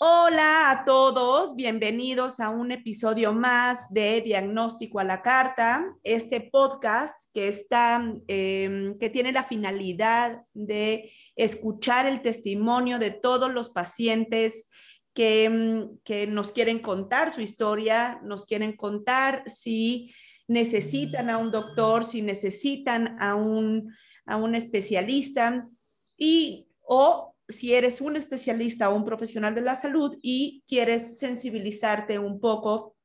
Hola a todos, bienvenidos a un episodio más de Diagnóstico a la Carta, este podcast que está, em, que tiene la finalidad de escuchar el testimonio de todos los pacientes que, em, que nos quieren contar su historia, nos quieren contar si necesitan a un doctor, si necesitan a un, a un especialista y o si eres un especialista o un profesional de la salud y quieres sensibilizarte un poco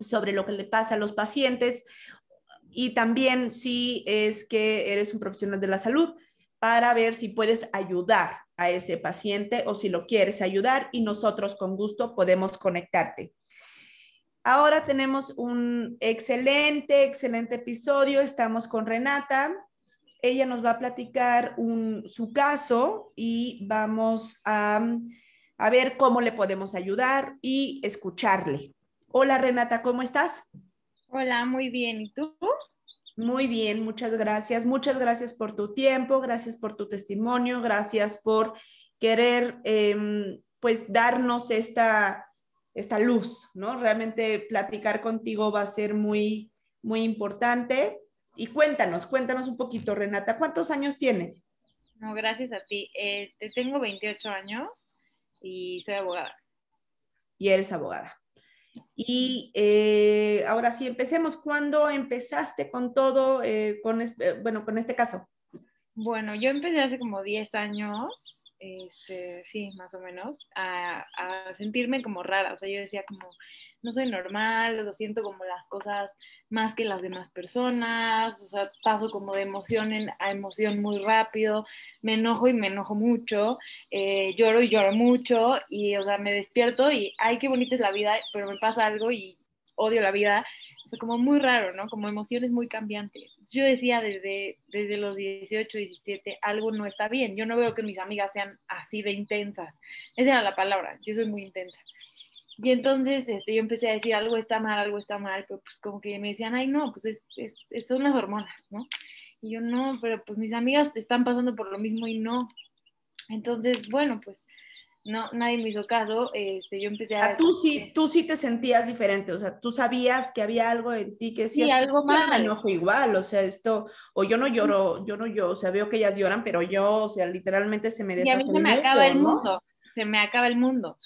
sobre lo que le pasa a los pacientes y también si es que eres un profesional de la salud para ver si puedes ayudar a ese paciente o si lo quieres ayudar y nosotros con gusto podemos conectarte. Ahora tenemos un excelente, excelente episodio. Estamos con Renata. Ella nos va a platicar su caso y vamos a, a ver cómo le podemos ayudar y escucharle. Hola Renata, ¿cómo estás? Hola, muy bien. ¿Y tú? Muy bien, muchas gracias. Muchas gracias por tu tiempo, gracias por tu testimonio, gracias por querer em, pues darnos esta, esta luz, ¿no? Realmente platicar contigo va a ser muy, muy importante. Y cuéntanos, cuéntanos un poquito, Renata, ¿cuántos años tienes? No, gracias a ti. Este, tengo 28 años y soy abogada. Y eres abogada. Y eh, ahora sí, empecemos. ¿Cuándo empezaste con todo, eh, con, eh, bueno, con este caso? Bueno, yo empecé hace como 10 años este, sí, más o menos, a, sentirme como rara. O sea, yo decía como, no soy normal, o siento como las cosas más que las demás personas, o sea, paso como de emoción a emoción muy rápido, me enojo y me enojo mucho, eh, lloro y lloro mucho, y, o sea, me despierto y, ay, qué bonita es la vida, pero me pasa algo y odio la vida como muy raro, ¿no? Como emociones muy cambiantes. Yo decía desde, desde los 18, 17, algo no está bien. Yo no veo que mis amigas sean así de intensas. Esa era la palabra, yo soy muy intensa. Y entonces este, yo empecé a decir algo está mal, algo está mal, pero pues como que me decían, ay no, pues es, es, son las hormonas, ¿no? Y yo no, pero pues mis amigas te están pasando por lo mismo y no. Entonces, bueno, pues no, nadie me hizo caso, este, yo empecé a... Ah, tú sí, tú sí te sentías diferente, o sea, tú sabías que había algo en ti que decías, sí, algo mal. me enojo igual, o sea, esto, o yo no lloro, yo no lloro, o sea, veo que ellas lloran, pero yo, o sea, literalmente se me deshace Y a mí se me acaba el mundo, se me acaba el mundo.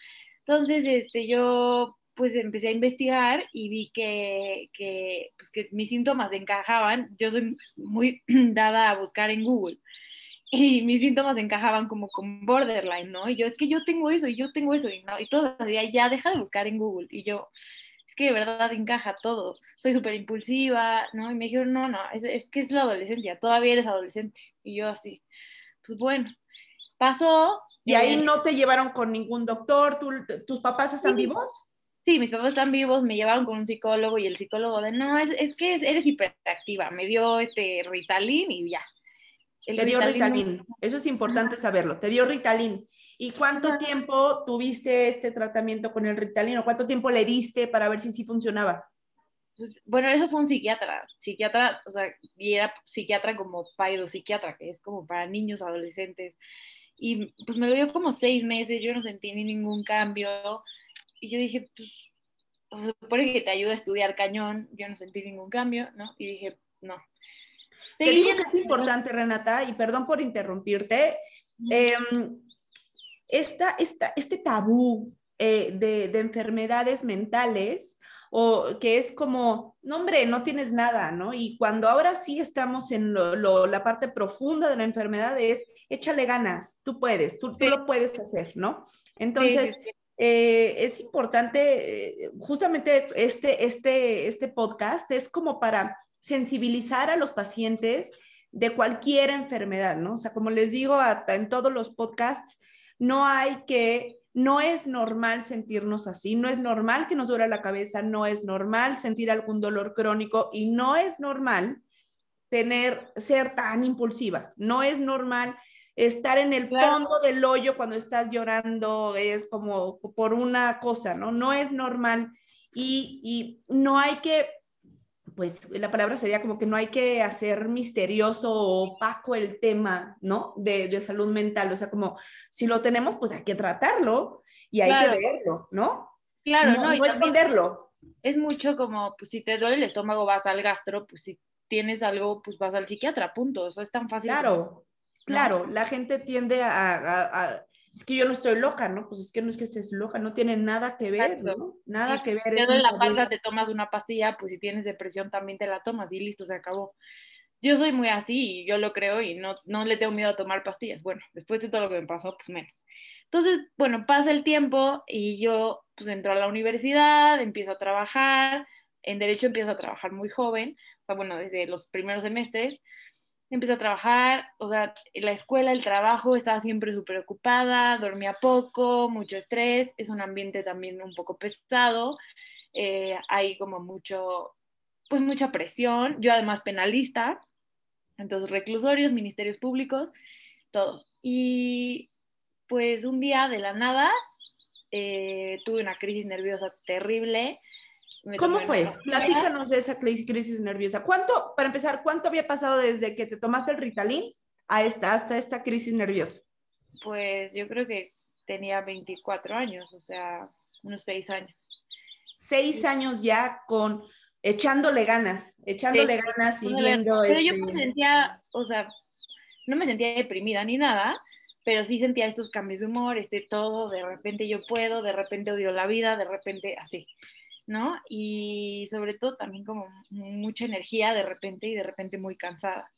Entonces, este, yo pues empecé a investigar y vi que, que, pues, que mis síntomas encajaban. Yo soy muy dada a buscar en Google y mis síntomas encajaban como con borderline, ¿no? Y yo, es que yo tengo eso y yo tengo eso y no, y todo, ya deja de buscar en Google. Y yo, es que de verdad encaja todo, soy súper impulsiva, ¿no? Y me dijeron, no, no, es, es, que es la adolescencia, todavía eres adolescente. Y yo así, pues bueno, pasó. ¿Y ahí eh, no te llevaron con ningún doctor? ¿Tus papás están vivos? Sí, mis papás están vivos, me llevaron con un psicólogo y el psicólogo de, no, es, es que eres hiperactiva, me dio este Ritalin y ya, te dio Ritalin. Eso es importante saberlo. Te dio Ritalin. ¿Y cuánto tiempo tuviste este tratamiento con el Ritalin o cuánto tiempo le diste para ver si sí funcionaba? Pues, bueno, eso fue un psiquiatra, psiquiatra, o sea, y era psiquiatra como psiquiatra, que es como para niños, adolescentes. Y pues me lo dio como seis meses, yo no sentí ni ningún cambio. Y yo dije, pues, se supone que te ayuda a estudiar cañón, yo no sentí ningún cambio, ¿no? Y dije, no, te digo que es importante, Renata, y perdón por interrumpirte, em, este tabú eh, de, enfermedades mentales, o que es como, no hombre, no tienes nada, ¿no? Y cuando ahora sí estamos en la parte profunda de la enfermedad es, échale ganas, tú puedes, tú, lo puedes hacer, ¿no? Entonces... Eh, es importante, eh, justamente este, este, este podcast es como para sensibilizar a los pacientes de cualquier enfermedad, ¿no? O sea, como les digo hasta en todos los podcasts, no hay que, no es normal sentirnos así, no es normal que nos duele la cabeza, no es normal sentir algún dolor crónico y no es normal tener, ser tan impulsiva, no es normal estar en el fondo del hoyo cuando estás llorando, es como por una cosa, ¿no? No es normal y, y no hay que pues la palabra sería como que no hay que hacer misterioso o opaco el tema, ¿no? De, de, salud mental, o sea, como si lo tenemos, pues hay que tratarlo y hay que verlo, ¿no? Claro, no, no, esconderlo. Es mucho como, pues si te duele el estómago vas al gastro, pues si tienes algo, pues vas al psiquiatra, punto, o sea, es tan fácil. Claro, claro, la gente tiende a es que yo no estoy loca, ¿no? Pues es que no es que estés loca, no tiene nada que ver, ¿no? Nada que ver. Si en la panza te tomas una pastilla, pues si tienes depresión también te la tomas y listo, se acabó. Yo soy muy así y yo lo creo y no, no le tengo miedo a tomar pastillas. Bueno, después de todo lo que me pasó, pues menos. Entonces, bueno, pasa el tiempo y yo pues entro a la universidad, empiezo a trabajar, en derecho empiezo a trabajar muy joven, o sea, bueno, desde los primeros semestres, empecé a trabajar, o sea, la escuela, el trabajo, estaba siempre súper ocupada, dormía poco, mucho estrés, es un ambiente también un poco pesado, eh, hay como mucho, pues mucha presión, yo además penalista, entonces reclusorios, ministerios públicos, todo. Y pues un día de la nada eh, tuve una crisis nerviosa terrible, ¿Cómo fue? Platícanos de esa crisis, nerviosa. ¿Cuánto, para empezar, cuánto había pasado desde que te tomaste el Ritalin a esta, hasta esta crisis nerviosa? Pues yo creo que tenía 24 años, o sea, unos 6 años. Seis años ya con echándole ganas, echándole ganas y viendo. Pero yo me este sentía, o sea, no me sentía deprimida ni nada, pero sí sentía estos cambios de humor, este todo, de repente yo puedo, de repente odio la vida, de repente así. ¿No? Y sobre todo también como mucha energía de repente y de repente muy cansada.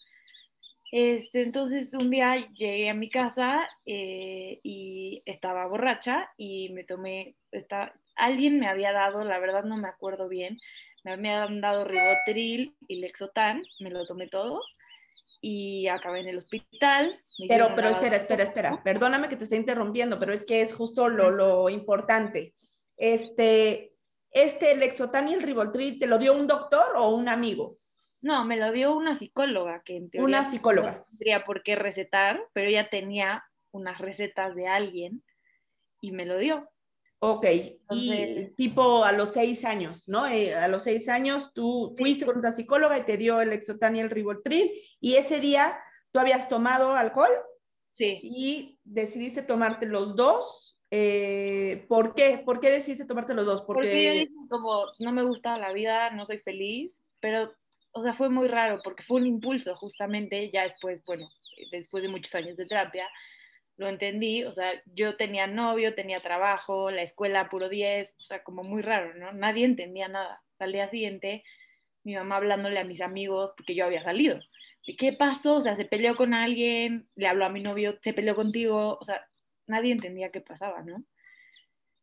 Este, entonces un día llegué a mi casa eh, y estaba borracha y me tomé, esta, alguien me había dado, la verdad no me acuerdo bien, me habían dado ribotril y lexotan, me lo tomé todo y acabé en el hospital. Pero, pero espera, espera, espera, perdóname que te esté interrumpiendo, pero es que es justo lo, lo importante. Este, este Lexotan y el Ribotril te lo dio un doctor o un amigo? No, me lo dio una psicóloga que en teoría una psicóloga. no tendría por qué recetar, pero ella tenía unas recetas de alguien y me lo dio. Ok, y tipo a los seis años, ¿no? Eh, a los seis años tú fuiste con una psicóloga y te dio el Lexotan y el Ribotril y ese día tú habías tomado alcohol. Sí. Y decidiste tomarte los dos eh, ¿Por qué? ¿Por qué decidiste tomarte los dos? Porque... porque yo dije como, no me gusta la vida, no soy feliz, pero, o sea, fue muy raro porque fue un impulso justamente, ya después, bueno, después de muchos años de terapia, lo entendí, o sea, yo tenía novio, tenía trabajo, la escuela puro 10, o sea, como muy raro, ¿no? Nadie entendía nada. Al día siguiente, mi mamá hablándole a mis amigos porque yo había salido. ¿Y qué pasó? O sea, se peleó con alguien, le habló a mi novio, se peleó contigo, o sea, nadie entendía qué pasaba, ¿no?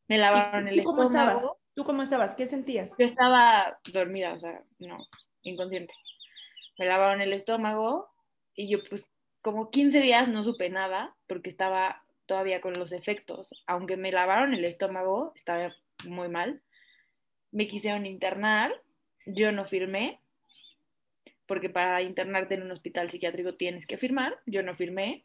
Me lavaron el cómo estabas? ¿Tú cómo estabas? ¿Qué sentías? Yo estaba dormida, o sea, no, inconsciente. Me lavaron el estómago y yo pues como 15 días no supe nada porque estaba todavía con los efectos. Aunque me lavaron el estómago, estaba muy mal. Me quisieron internar, yo no firmé, porque para internarte en un hospital psiquiátrico tienes que firmar, yo no firmé.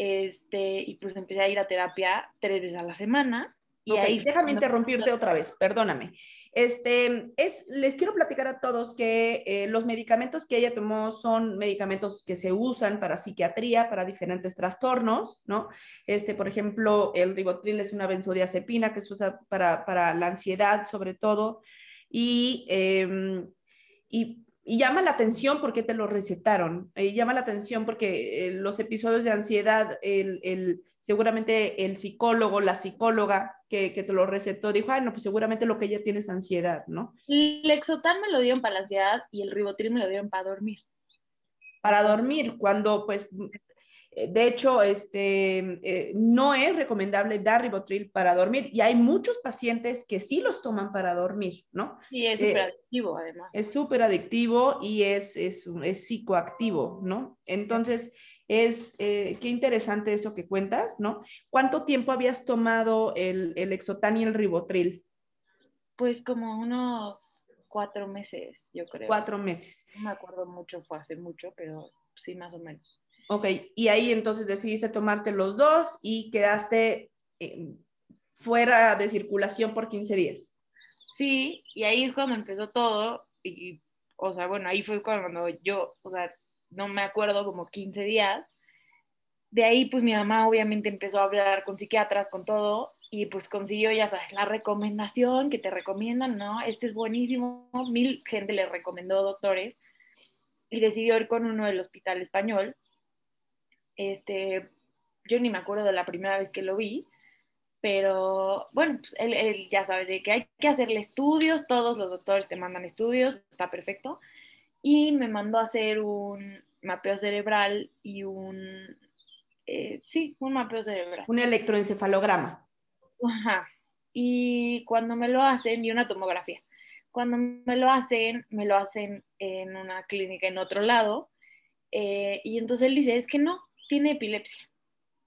Este, y pues empecé a ir a terapia tres veces a la semana. Y ahí déjame interrumpirte otra vez, perdóname. Este, es, les quiero platicar a todos que eh, los medicamentos que ella tomó son medicamentos que se usan para psiquiatría, para diferentes trastornos, ¿no? Este, por ejemplo, el ribotril es una benzodiazepina que se usa para, para la ansiedad, sobre todo, y, em, y y llama la atención porque te lo recetaron, y llama la atención porque eh, los episodios de ansiedad, el, el, seguramente el psicólogo, la psicóloga que, que, te lo recetó, dijo, ay, no, pues seguramente lo que ella tiene es ansiedad, ¿no? El exotan me lo dieron para la ansiedad y el ribotril me lo dieron para dormir. Para dormir, cuando pues Eh, de hecho, este, eh, no es recomendable dar ribotril para dormir y hay muchos pacientes que sí los toman para dormir, ¿no? Sí, es súper adictivo además. Es súper adictivo y es, es, es, psicoactivo, ¿no? Entonces, es, qué interesante eso que cuentas, ¿no? ¿Cuánto tiempo habías tomado el, el Exotan y el ribotril? Pues como unos cuatro meses, yo creo. Cuatro meses. No me acuerdo mucho, fue hace mucho, pero sí, más o menos. Ok, y ahí entonces decidiste tomarte los dos y quedaste eh, fuera de circulación por 15 días. Sí, y ahí es cuando empezó todo, y, o sea, bueno, ahí fue cuando yo, o sea, no me acuerdo, como 15 días. De ahí, pues mi mamá obviamente empezó a hablar con psiquiatras, con todo, y pues consiguió, ya sabes, la recomendación que te recomiendan, ¿no? Este es buenísimo, mil gente le recomendó doctores, y decidió ir con uno del hospital español, este, yo ni me acuerdo de la primera vez que lo vi, pero bueno, pues él, ya sabes de que hay que hacerle estudios, todos los doctores te mandan estudios, está perfecto, y me mandó a hacer un mapeo cerebral y un, eh, sí, un mapeo cerebral. Un electroencefalograma. Ajá. Y cuando me lo hacen, y una tomografía. Cuando me lo hacen, me lo hacen en una clínica en otro lado. Eh, y entonces él dice, es que no, tiene epilepsia.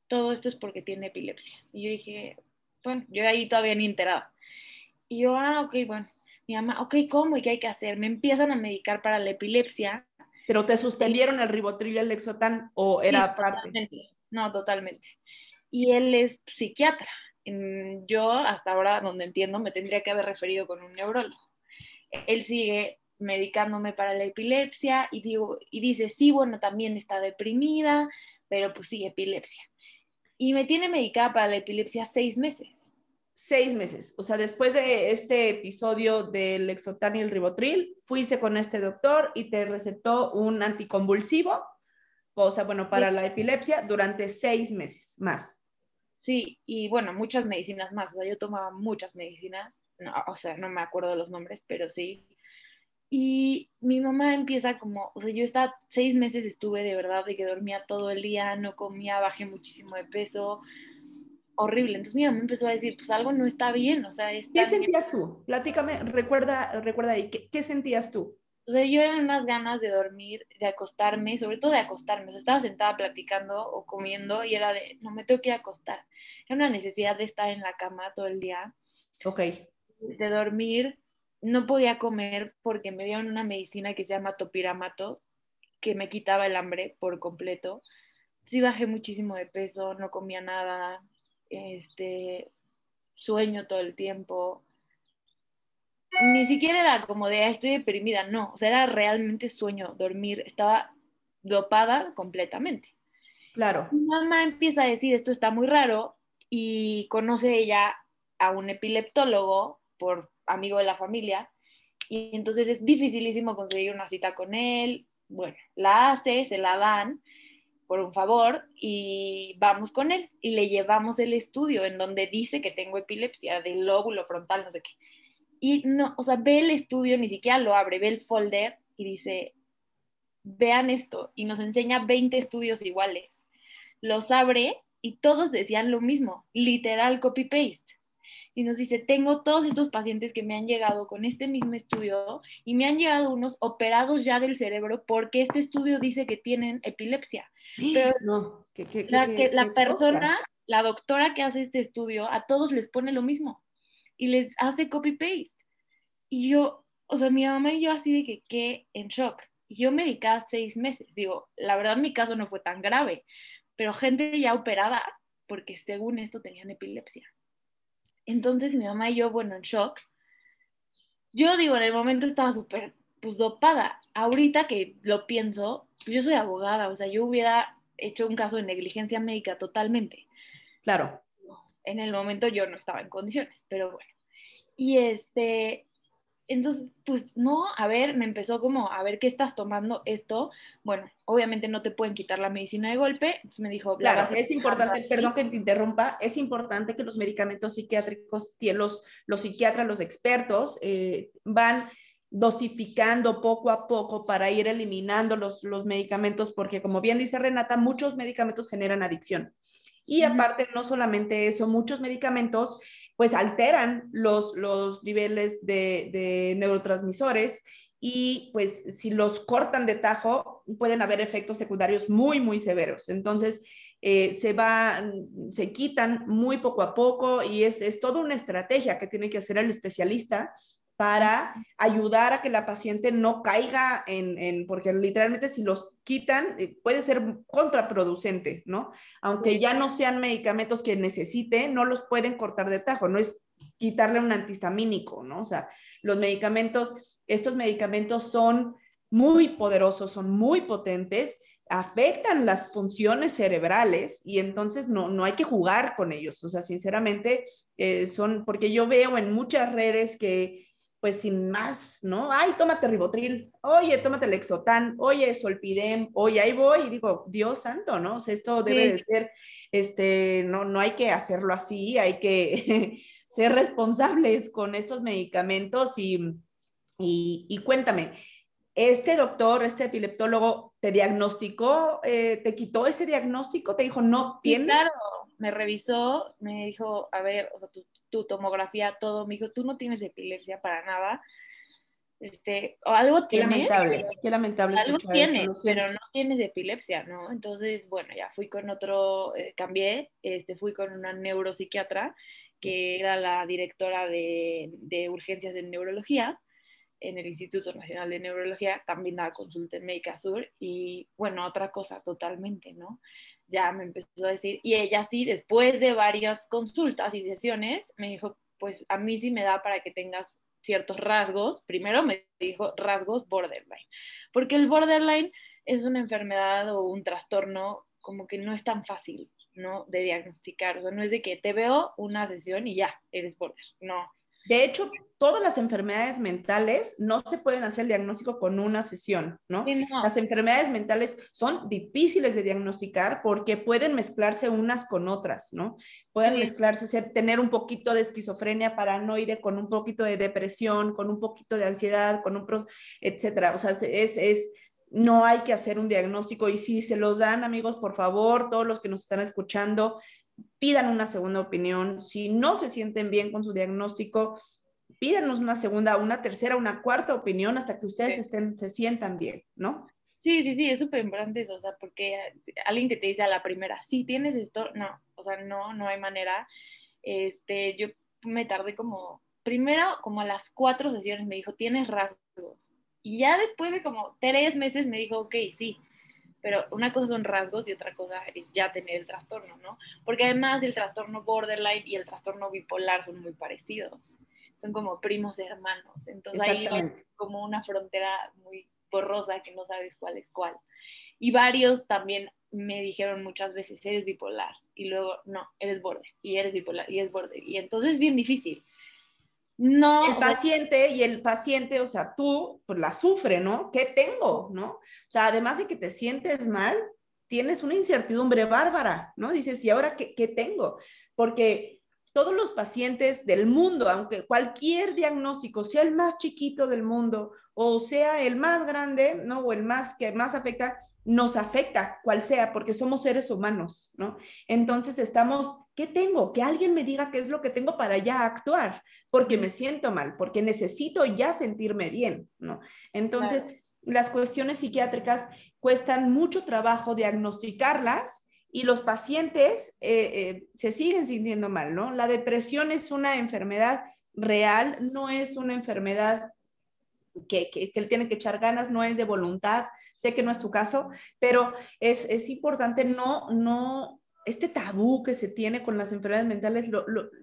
Todo esto es porque tiene epilepsia. Y yo dije, bueno, yo ahí todavía ni enterada. Y yo, ah, ok, bueno. Mi mamá, ok, ¿cómo y qué hay que hacer? Me empiezan a medicar para la epilepsia. ¿Pero te suspendieron el ribotril y el lexotan o era parte? No, totalmente. Y él es psiquiatra. Yo, hasta ahora, donde entiendo, me tendría que haber referido con un neurólogo. Él sigue medicándome para la epilepsia y, digo, y dice, sí, bueno, también está deprimida, pero pues sí, epilepsia. Y me tiene medicada para la epilepsia seis meses. Seis meses. O sea, después de este episodio del Lexotan y el Ribotril, fuiste con este doctor y te recetó un anticonvulsivo, o sea, bueno, para la epilepsia durante seis meses más. Sí, y bueno, muchas medicinas más. O sea, yo tomaba muchas medicinas. o sea, no me acuerdo los nombres, pero sí. Y mi mamá empieza como, o sea, yo estaba seis meses estuve de verdad de que dormía todo el día, no comía, bajé muchísimo de peso, horrible. Entonces mi mamá empezó a decir, pues algo no está bien, o sea, ¿Qué sentías tú? Platícame, recuerda, recuerda ahí, ¿qué, sentías tú? O sea, yo eran unas ganas de dormir, de acostarme, sobre todo de acostarme. O sea, estaba sentada platicando o comiendo y era de, no me tengo que ir a acostar. Era una necesidad de estar en la cama todo el día. Ok. De dormir no podía comer porque me dieron una medicina que se llama topiramato, que me quitaba el hambre por completo. Sí bajé muchísimo de peso, no comía nada, este, sueño todo el tiempo. Ni siquiera era como de, estoy deprimida, no, o sea, era realmente sueño, dormir, estaba dopada completamente. Claro. Mi mamá empieza a decir, esto está muy raro, y conoce ella a un epileptólogo por amigo de la familia, y entonces es dificilísimo conseguir una cita con él. Bueno, la hace, se la dan por un favor y vamos con él y le llevamos el estudio en donde dice que tengo epilepsia del lóbulo frontal, no sé qué. Y no, o sea, ve el estudio, ni siquiera lo abre, ve el folder y dice, vean esto, y nos enseña 20 estudios iguales. Los abre y todos decían lo mismo, literal copy-paste y nos dice, tengo todos estos pacientes que me han llegado con este mismo estudio y me han llegado unos operados ya del cerebro porque este estudio dice que tienen epilepsia. Pero no, la, persona, la doctora que hace este estudio, a todos les pone lo mismo y les hace copy-paste. Y yo, o sea, mi mamá y yo así de que, qué en shock. Yo medicaba seis meses. Digo, la verdad mi caso no fue tan grave, pero gente ya operada porque según esto tenían epilepsia. Entonces mi mamá y yo, bueno, en shock. Yo digo, en el momento estaba súper, pues dopada. Ahorita que lo pienso, pues yo soy abogada, o sea, yo hubiera hecho un caso de negligencia médica totalmente. Claro. En el momento yo no estaba en condiciones, pero bueno. Y este, entonces, pues no, a ver, me empezó como, a ver, ¿qué estás tomando esto? Bueno, obviamente no te pueden quitar la medicina de golpe. Entonces me dijo, claro, es importante, perdón que te interrumpa, es importante que los medicamentos psiquiátricos, los, los psiquiatras, los expertos, eh, van dosificando poco a poco para ir eliminando los, los medicamentos, porque como bien dice Renata, muchos medicamentos generan adicción. Y aparte, no solamente eso, muchos medicamentos pues alteran los, los niveles de, neurotransmisores y pues si los cortan de tajo pueden haber efectos secundarios muy, muy severos. Entonces, eh, se va, se quitan muy poco a poco y es, es toda una estrategia que tiene que hacer el especialista para ayudar a que la paciente no caiga en, porque literalmente si los quitan eh, puede ser contraproducente, ¿no? Aunque ya no sean medicamentos que necesite, no los pueden cortar de tajo, no es quitarle un antihistamínico, ¿no? O sea, los medicamentos, estos medicamentos son muy poderosos, son muy potentes, afectan las funciones cerebrales y entonces no, no hay que jugar con ellos. O sea, sinceramente, eh, son, porque yo veo en muchas redes que pues sin más, ¿no? Ay, tómate ribotril, oye, tómate el exotán, oye, solpidem, oye, ahí voy y digo, Dios santo, ¿no? O sea, esto debe de ser, este, no, no hay que hacerlo así, hay que ser responsables con estos medicamentos y, y, cuéntame, este doctor, este epileptólogo, ¿te diagnosticó, eh, te quitó ese diagnóstico? ¿Te dijo, no tienes? claro, me revisó, me dijo, a ver, o sea, tu, tu, tomografía, todo, me dijo, tú no tienes epilepsia para nada. Este, o algo tienes. Qué lamentable, qué lamentable. Algo tienes, pero no tienes epilepsia, ¿no? Entonces, bueno, ya fui con otro, eh, cambié, este, fui con una neuropsiquiatra que era la directora de, de urgencias de neurología en el Instituto Nacional de Neurología, también daba consulta en Médica Sur y bueno, otra cosa totalmente, ¿no? Ya me empezó a decir, y ella sí, después de varias consultas y sesiones, me dijo, pues a mí sí me da para que tengas ciertos rasgos. Primero me dijo rasgos borderline, porque el borderline es una enfermedad o un trastorno como que no es tan fácil, ¿no? De diagnosticar, o sea, no es de que te veo una sesión y ya, eres border, no. De hecho, todas las enfermedades mentales no se pueden hacer el diagnóstico con una sesión, ¿no? Las enfermedades mentales son difíciles de diagnosticar porque pueden mezclarse unas con otras, ¿no? Pueden mezclarse, ser, tener un poquito de esquizofrenia paranoide con un poquito de depresión, con un poquito de ansiedad, con un, etcétera. O sea, es, es, no hay que hacer un diagnóstico y si se los dan, amigos, por favor, todos los que nos están escuchando, pidan una segunda opinión. Si no se sienten bien con su diagnóstico, pídanos una segunda, una tercera, una cuarta opinión hasta que ustedes estén, se sientan bien, ¿no? Sí, sí, sí, es súper importante eso, o sea, porque alguien que te dice a la primera, sí, tienes esto, no, o sea, no, no hay manera. Este, yo me tardé como, primero, como a las cuatro sesiones me dijo, tienes rasgos. Y ya después de como tres meses me dijo, ok, sí, pero una cosa son rasgos y otra cosa es ya tener el trastorno, ¿no? Porque además el trastorno borderline y el trastorno bipolar son muy parecidos son como primos hermanos. Entonces ahí es como una frontera muy borrosa que no sabes cuál es cuál. Y varios también me dijeron muchas veces, eres bipolar. Y luego, no, eres borde. Y eres bipolar. Y es borde. Y entonces es bien difícil. No. El paciente y el paciente, o sea, tú, pues la sufre, ¿no? ¿Qué tengo? ¿No? O sea, además de que te sientes mal, tienes una incertidumbre bárbara, ¿no? Dices, ¿y ahora qué, qué tengo? Porque todos los pacientes del mundo, aunque cualquier diagnóstico, sea el más chiquito del mundo o sea el más grande, ¿no? O el más que más afecta, nos afecta, cual sea, porque somos seres humanos, ¿no? Entonces estamos, ¿qué tengo? Que alguien me diga qué es lo que tengo para ya actuar, porque me siento mal, porque necesito ya sentirme bien, ¿no? Entonces, las cuestiones psiquiátricas cuestan mucho trabajo diagnosticarlas y los pacientes eh, eh, se siguen sintiendo mal, ¿no? La depresión es una enfermedad real, no es una enfermedad que, que, que que echar ganas, no es de voluntad, sé que no es tu caso, pero es, es importante no, no, este tabú que se tiene con las enfermedades mentales,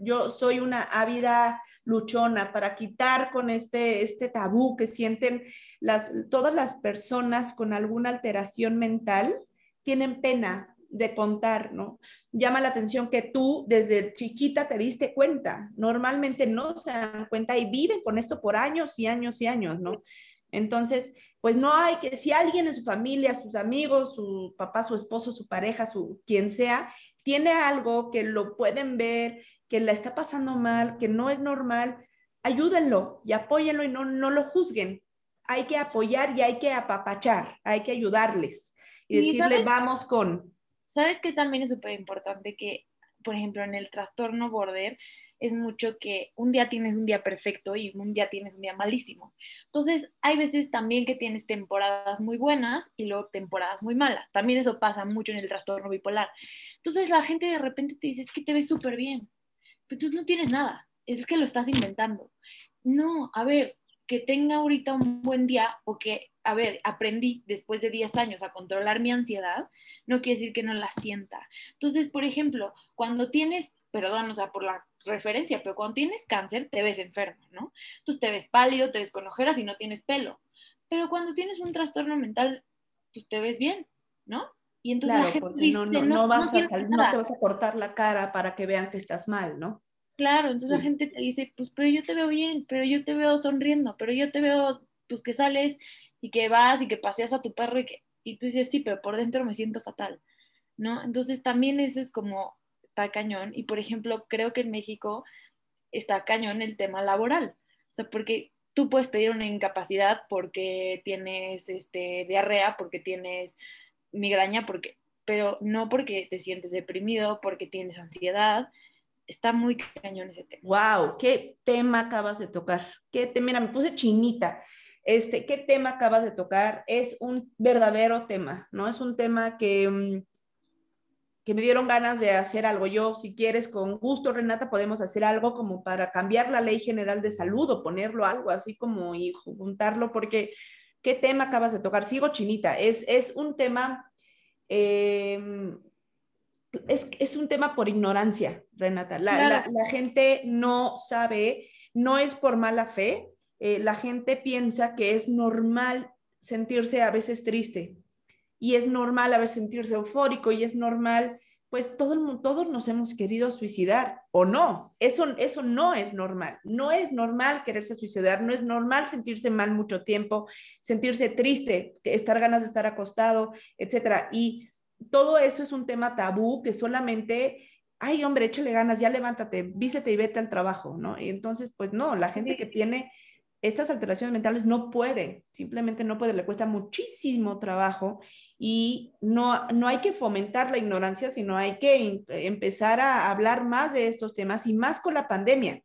yo soy una ávida luchona para quitar con este, este tabú que sienten las, todas las personas con alguna alteración mental, tienen pena de contar, ¿no? Llama la atención que tú desde chiquita te diste cuenta. Normalmente no se dan cuenta y viven con esto por años y años y años, ¿no? Entonces, pues no hay que, si alguien en su familia, sus amigos, su papá, su esposo, su pareja, su quien sea, tiene algo que lo pueden ver, que la está pasando mal, que no es normal, ayúdenlo y apóyenlo y no, no lo juzguen. Hay que apoyar y hay que apapachar, hay que ayudarles y decirle, vamos con. ¿Sabes que también es súper importante que, por ejemplo, en el trastorno border, es mucho que un día tienes un día perfecto y un día tienes un día malísimo. Entonces, hay veces también que tienes temporadas muy buenas y luego temporadas muy malas. También eso pasa mucho en el trastorno bipolar. Entonces, la gente de repente te dice, es que te ves súper bien, pero tú no tienes nada, es que lo estás inventando. No, a ver, que tenga ahorita un buen día o que, a ver, aprendí después de 10 años a controlar mi ansiedad, no quiere decir que no la sienta. Entonces, por ejemplo, cuando tienes perdón, o sea, por la referencia, pero cuando tienes cáncer te ves enfermo, ¿no? Entonces te ves pálido, te ves con ojeras y no tienes pelo. Pero cuando tienes un trastorno mental, pues te ves bien, ¿no? Y entonces la gente dice, no, no, no, vas a no te vas a cortar la cara para que vean que estás mal, ¿no? Claro, entonces la gente te dice, pues, pero yo te veo bien, pero yo te veo sonriendo, pero yo te veo, pues, que sales y que vas y que paseas a tu perro y que, y tú dices, sí, pero por dentro me siento fatal, ¿no? Entonces también ese es como está cañón. Y por ejemplo, creo que en México está cañón el tema laboral. O sea, porque tú puedes pedir una incapacidad porque tienes este, diarrea, porque tienes migraña, porque, pero no porque te sientes deprimido, porque tienes ansiedad. Está muy cañón ese tema. ¡Wow! ¿Qué tema acabas de tocar? ¿Qué te, mira, me puse chinita. Este, ¿Qué tema acabas de tocar? Es un verdadero tema, ¿no? Es un tema que mm, que me dieron ganas de hacer algo. Yo, si quieres, con gusto, Renata, podemos hacer algo como para cambiar la ley general de salud o ponerlo algo así como y juntarlo, porque ¿qué tema acabas de tocar? Sigo chinita, es, es un tema, em, es, es, un tema por ignorancia, Renata. La, la, gente no sabe, no es por mala fe, eh, la gente piensa que es normal sentirse a veces triste, y es normal a veces sentirse eufórico y es normal, pues todo todos nos hemos querido suicidar o no. Eso, eso no es normal. No es normal quererse suicidar, no es normal sentirse mal mucho tiempo, sentirse triste, estar ganas de estar acostado, etcétera. Y todo eso es un tema tabú que solamente ay, hombre, échale ganas, ya levántate, vístete y vete al trabajo, ¿no? Y entonces, pues no, la gente que tiene estas alteraciones mentales no puede, simplemente no puede, le cuesta muchísimo trabajo y no, no hay que fomentar la ignorancia, sino hay que empezar a hablar más de estos temas y más con la pandemia.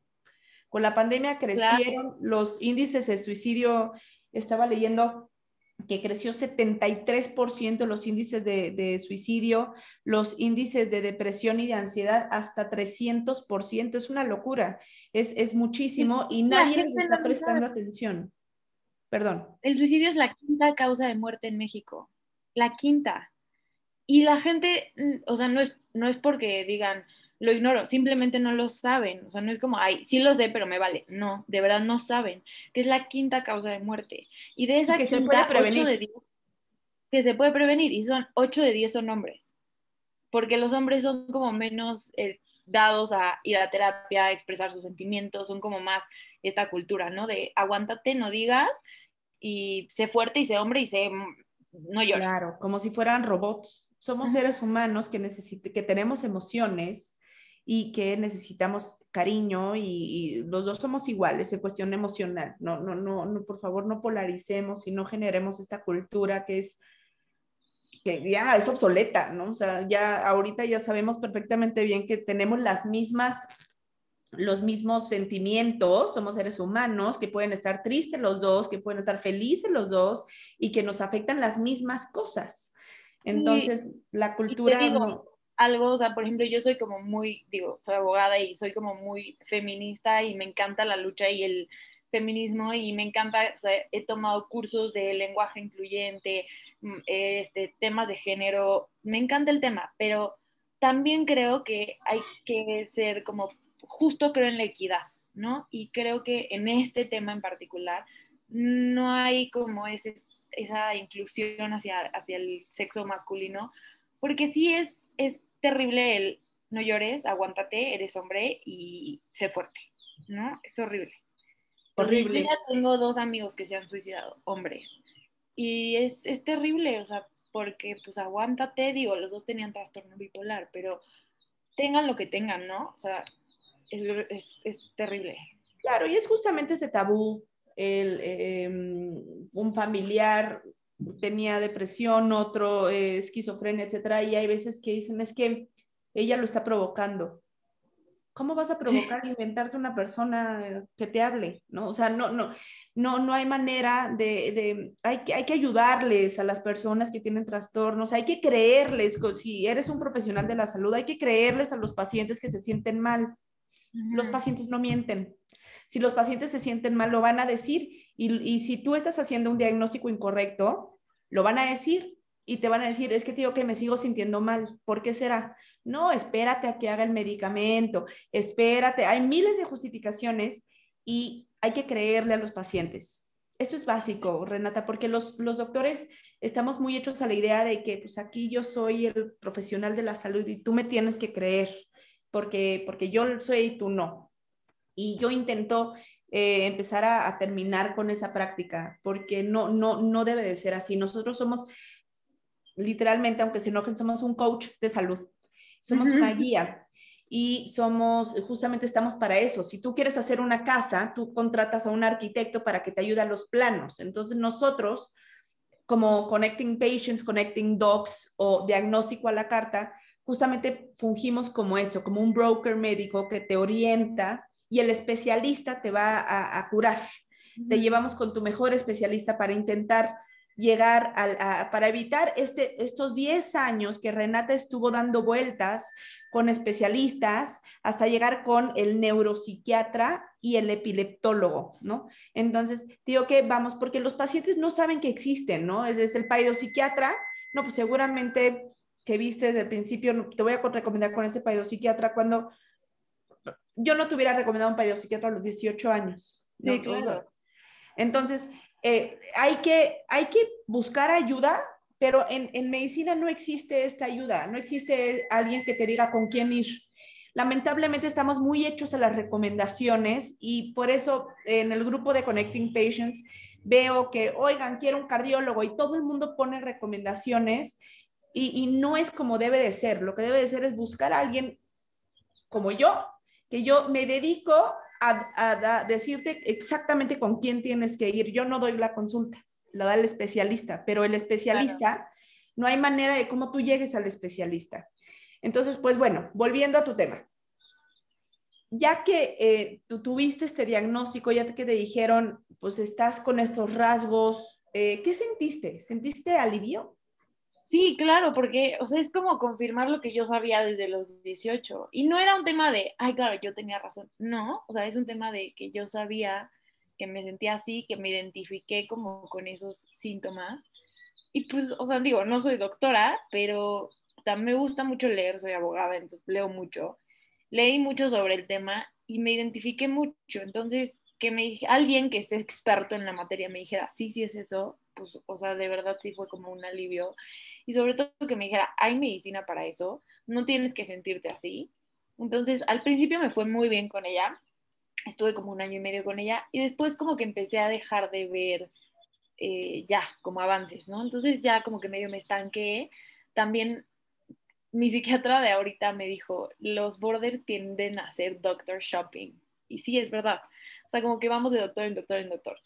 Con la pandemia crecieron los índices de suicidio, estaba leyendo que creció 73% los índices de, suicidio, los índices de depresión y de ansiedad hasta 300%. Es una locura, es, es muchísimo y nadie les está prestando atención. Perdón. El suicidio es la quinta causa de muerte en México la quinta. Y la gente, mm, o sea, no es, no es porque digan, lo ignoro, simplemente no lo saben. O sea, no es como, ay, sí lo sé, pero me vale. No, de verdad no saben, que es la quinta causa de muerte. Y de esa que quinta, se puede prevenir. de que se puede prevenir, y son 8 de 10 son hombres. Porque los hombres son como menos eh, dados a ir a terapia, a expresar sus sentimientos, son como más esta cultura, ¿no? De aguántate, no digas, y sé fuerte y sé hombre y sé no Claro, como si fueran robots. Somos seres humanos que, que tenemos emociones y que necesitamos cariño y, los dos somos iguales en cuestión emocional. No, no, no, no, por favor, no polaricemos y no generemos esta cultura que es que ya es obsoleta, ¿no? O sea, ya ahorita ya sabemos perfectamente bien que tenemos las mismas los mismos sentimientos, somos seres humanos que pueden estar tristes los dos, que pueden estar felices los dos y que nos afectan las mismas cosas. Entonces, la cultura... algo, o sea, por ejemplo, yo soy como muy, digo, soy abogada y soy como muy feminista y me encanta la lucha y el feminismo y me encanta, o sea, he tomado cursos de lenguaje incluyente, mm, este, temas de género, me encanta el tema, pero también creo que hay que ser como justo creo en la equidad, ¿no? Y creo que en este tema en particular no hay como ese, esa inclusión hacia, hacia el sexo masculino, porque sí es, es terrible el no llores, aguántate, eres hombre y sé fuerte, ¿no? Es horrible. Horrible. yo ya tengo dos amigos que se han suicidado, hombres, y es, es terrible, o sea, porque pues aguántate, digo, los dos tenían trastorno bipolar, pero tengan lo que tengan, ¿no? O sea, es, es, terrible. Claro, y es justamente ese tabú, el, em, un familiar tenía depresión, otro eh, esquizofrenia, etcétera, y hay veces que dicen, es que ella lo está provocando. ¿Cómo vas a provocar inventarte una persona que te hable? ¿No? O sea, no, no, no, no hay manera de, de hay, que, hay que ayudarles a las personas que tienen trastornos, hay que creerles, si eres un profesional de la salud, hay que creerles a los pacientes que se sienten mal. Los pacientes no mienten. Si los pacientes se sienten mal, lo van a decir. Y, y si tú estás haciendo un diagnóstico incorrecto, lo van a decir y te van a decir, es que digo que me sigo sintiendo mal, ¿por qué será? No, espérate a que haga el medicamento, espérate, hay miles de justificaciones y hay que creerle a los pacientes. Esto es básico, Renata, porque los, los doctores estamos muy hechos a la idea de que pues aquí yo soy el profesional de la salud y tú me tienes que creer, porque, porque yo soy y tú no. Y yo intento eh, empezar a, a, terminar con esa práctica, porque no, no, no debe de ser así. Nosotros somos literalmente, aunque se enojen, somos un coach de salud, somos una guía y somos, justamente estamos para eso. Si tú quieres hacer una casa, tú contratas a un arquitecto para que te ayude a los planos. Entonces nosotros, como Connecting Patients, Connecting Docs o diagnóstico a la carta, justamente fungimos como eso, como un broker médico que te orienta y el especialista te va a, a curar. Te llevamos con tu mejor especialista para intentar llegar a, para evitar este, estos 10 años que Renata estuvo dando vueltas con especialistas hasta llegar con el neuropsiquiatra y el epileptólogo, ¿no? Entonces, digo que vamos, porque los pacientes no saben que existen, ¿no? Es, es el psiquiatra no, pues seguramente que viste desde el principio, te voy a recomendar con este psiquiatra cuando yo no te hubiera recomendado un psiquiatra a los 18 años. Sí, claro. Entonces, eh, hay, que, hay que buscar ayuda, pero en, en, medicina no existe esta ayuda, no existe alguien que te diga con quién ir. Lamentablemente estamos muy hechos a las recomendaciones y por eso en el grupo de Connecting Patients veo que, oigan, quiero un cardiólogo y todo el mundo pone recomendaciones y, y no es como debe de ser. Lo que debe de ser es buscar a alguien como yo, que yo me dedico a, decirte exactamente con quién tienes que ir. Yo no doy la consulta, lo da el especialista, pero el especialista, no hay manera de cómo tú llegues al especialista. Entonces, pues bueno, volviendo a tu tema. Ya que eh, tú tuviste este diagnóstico, ya que te dijeron, pues estás con estos rasgos, eh, ¿qué sentiste? ¿Sentiste alivio? Sí, claro, porque, o sea, es como confirmar lo que yo sabía desde los 18. Y no era un tema de, ay, claro, yo tenía razón. No, o sea, es un tema de que yo sabía que me sentía así, que me identifiqué como con esos síntomas. Y pues, o sea, digo, no soy doctora, pero me gusta mucho leer, soy abogada, entonces leo mucho. Leí mucho sobre el tema y me identifiqué mucho. Entonces, que me alguien que es experto en la materia me dijera, sí, sí es eso, pues, o sea, de verdad sí fue como un alivio. Y sobre todo que me dijera, hay medicina para eso, no tienes que sentirte así. Entonces, al principio me fue muy bien con ella, estuve como un año y medio con ella, y después como que empecé a dejar de ver eh, ya como avances, ¿no? Entonces ya como que medio me estanqué. También mi psiquiatra de ahorita me dijo, los borders tienden a ser doctor shopping. Y sí, es verdad. O sea, como que vamos de doctor en doctor en doctor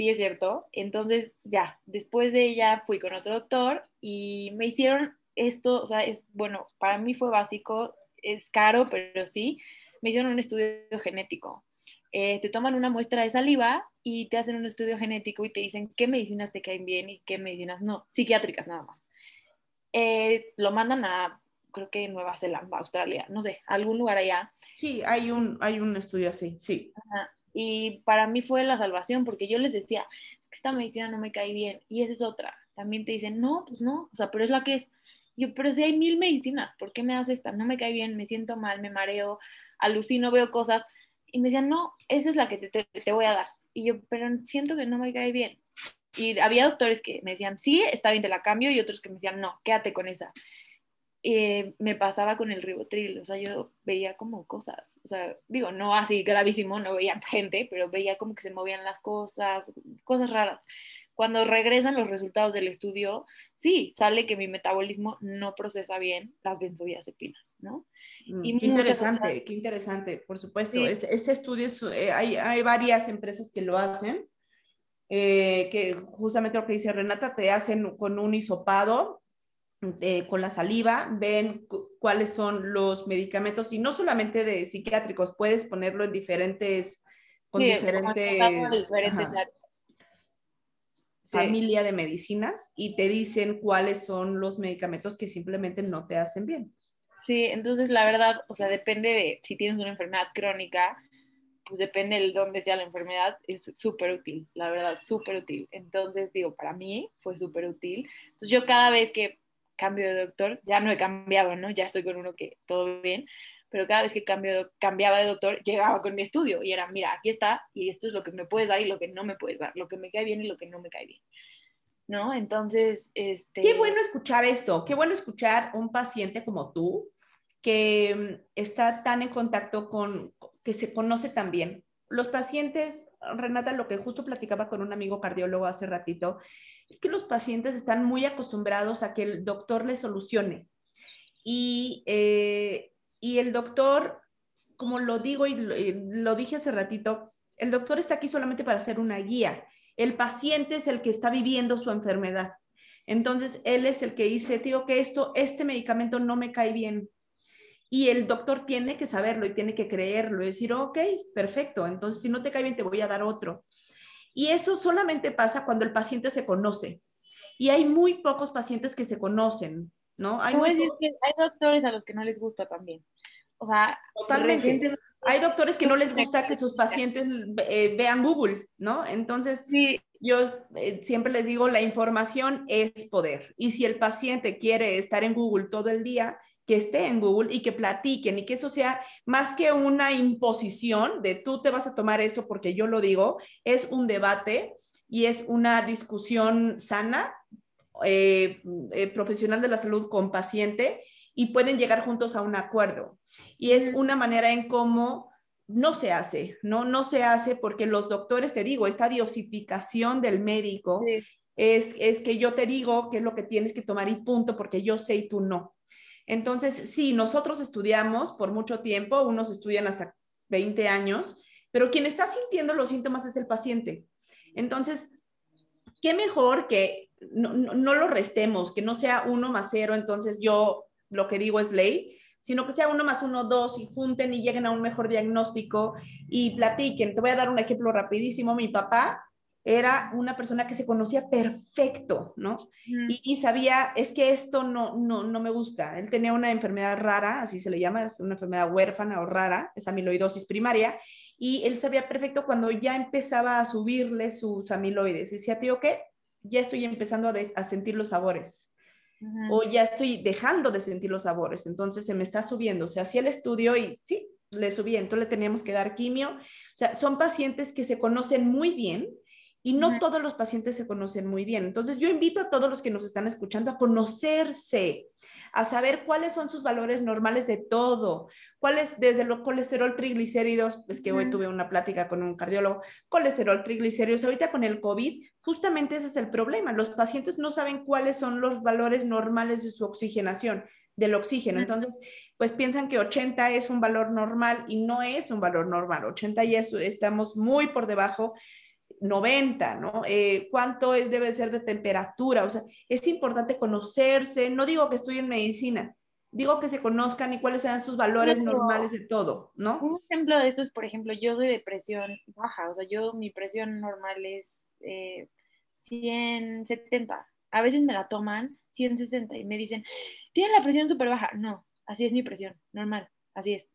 sí es cierto. Entonces, ya, después de ella fui con otro doctor y me hicieron esto, o sea, es, bueno, para mí fue básico, es caro, pero sí, me hicieron un estudio genético. Eh, te toman una muestra de saliva y te hacen un estudio genético y te dicen qué medicinas te caen bien y qué medicinas no, psiquiátricas nada más. Eh, lo mandan a, creo que Nueva Zelanda, Australia, no sé, algún lugar allá. Sí, hay un, hay un estudio así, sí. Ajá. Y para mí fue la salvación, porque yo les decía, es que esta medicina no me cae bien, y esa es otra. También te dicen, no, pues no, o sea, pero es la que es. Yo, pero si hay mil medicinas, ¿por qué me das esta? No me cae bien, me siento mal, me mareo, alucino, veo cosas. Y me decían, no, esa es la que te, te, voy a dar. Y yo, pero siento que no me cae bien. Y había doctores que me decían, sí, está bien, te la cambio, y otros que me decían, no, quédate con esa. Eh, me pasaba con el ribotril, o sea, yo veía como cosas, o sea, digo, no así gravísimo, no veía gente, pero veía como que se movían las cosas, cosas raras. cuando regresan los resultados del estudio, sí, sale que mi metabolismo no procesa bien las benzodiazepinas, ¿no? Mm, qué interesante, qué interesante, por supuesto. Este, estudio, eh, hay, hay, varias empresas que lo hacen, eh, que justamente lo que dice Renata, te hacen con un hisopado, eh, con la saliva, ven cuáles son los medicamentos, y no solamente de psiquiátricos, puedes ponerlo en diferentes... Con diferentes, diferentes familia de medicinas y te dicen cuáles son los medicamentos que simplemente no te hacen bien. Sí, entonces la verdad, o sea, depende de si tienes una enfermedad crónica, pues depende de dónde sea la enfermedad, es súper útil, la verdad, súper útil. Entonces, digo, para mí fue súper útil. Entonces, yo cada vez que cambio de doctor, ya no he cambiado, ¿no? Ya estoy con uno que todo bien, pero cada vez que cambio, cambiaba de doctor, llegaba con mi estudio y era, mira, aquí está, y esto es lo que me puedes dar y lo que no me puedes dar, lo que me cae bien y lo que no me cae bien. ¿No? Entonces, este... Qué bueno escuchar esto, qué bueno escuchar un paciente como tú, que mm, está tan en contacto con, que se conoce tan bien. Los pacientes, Renata, lo que justo platicaba con un amigo cardiólogo hace ratito, es que los pacientes están muy acostumbrados a que el doctor les solucione. Y eh, y el doctor, como lo digo y lo, dije hace ratito, el doctor está aquí solamente para hacer una guía. El paciente es el que está viviendo su enfermedad. Entonces, él es el que dice, tío, que esto, este medicamento no me cae bien. Y el doctor tiene que saberlo y tiene que creerlo y decir, ok, perfecto, entonces si no te cae bien te voy a dar otro. Y eso solamente pasa cuando el paciente se conoce. Y hay muy pocos pacientes que se conocen. ¿no? Hay, hay doctores a los que no les gusta también. O sea, totalmente. Hay doctores que no les gusta que sus pacientes eh, vean Google, ¿no? Entonces, yo eh, siempre les digo, la información es poder. Y si el paciente quiere estar en Google todo el día, que esté en Google y que platiquen y que eso sea más que una imposición de tú te vas a tomar esto porque yo lo digo, es un debate y es una discusión sana eh, eh, profesional de la salud con paciente y pueden llegar juntos a un acuerdo. Y es una manera en cómo no se hace, ¿no? No se hace porque los doctores, te digo, esta diosificación del médico es, es que yo te digo qué es lo que tienes que tomar y punto, porque yo sé y tú no. Entonces, sí, nosotros estudiamos por mucho tiempo, unos estudian hasta 20 años, pero quien está sintiendo los síntomas es el paciente. Entonces, qué mejor que no, no, lo restemos, que no sea uno más cero, entonces yo lo que digo es ley, sino que sea uno más uno, dos, y junten y lleguen a un mejor diagnóstico y platiquen. Te voy a dar un ejemplo rapidísimo. Mi papá era una persona que se conocía perfecto, ¿no? y, sabía, es que esto no, no, no me gusta. Él tenía una enfermedad rara, así se le llama, es una enfermedad huérfana o rara, es amiloidosis primaria, y él sabía perfecto cuando ya empezaba a subirle sus amiloides. Decía, tío, ¿qué? ya estoy empezando a, sentir los sabores o ya estoy dejando de sentir los sabores, entonces se me está subiendo. Se hacía el estudio y sí, le subía, entonces le teníamos que dar quimio. O sea, son pacientes que se conocen muy bien y no todos los pacientes se conocen muy bien. Entonces yo invito a todos los que nos están escuchando a conocerse, a saber cuáles son sus valores normales de todo, cuáles desde los colesterol triglicéridos, es que hoy tuve una plática con un cardiólogo, colesterol triglicéridos, ahorita con el COVID, justamente ese es el problema, los pacientes no saben cuáles son los valores normales de su oxigenación del oxígeno. Entonces, pues piensan que 80 es un valor normal y no es un valor normal. 80 ya estamos muy por debajo 90, ¿no? Eh, ¿Cuánto es, debe ser de temperatura? O sea, es importante conocerse. No digo que estudien medicina, digo que se conozcan y cuáles sean sus valores normales de todo, ¿no? Un ejemplo de esto es, por ejemplo, yo soy de presión baja, o sea, yo mi presión normal es 170. Eh, A veces me la toman 160 y me dicen, tiene la presión súper baja. No, así es mi presión, normal, así es.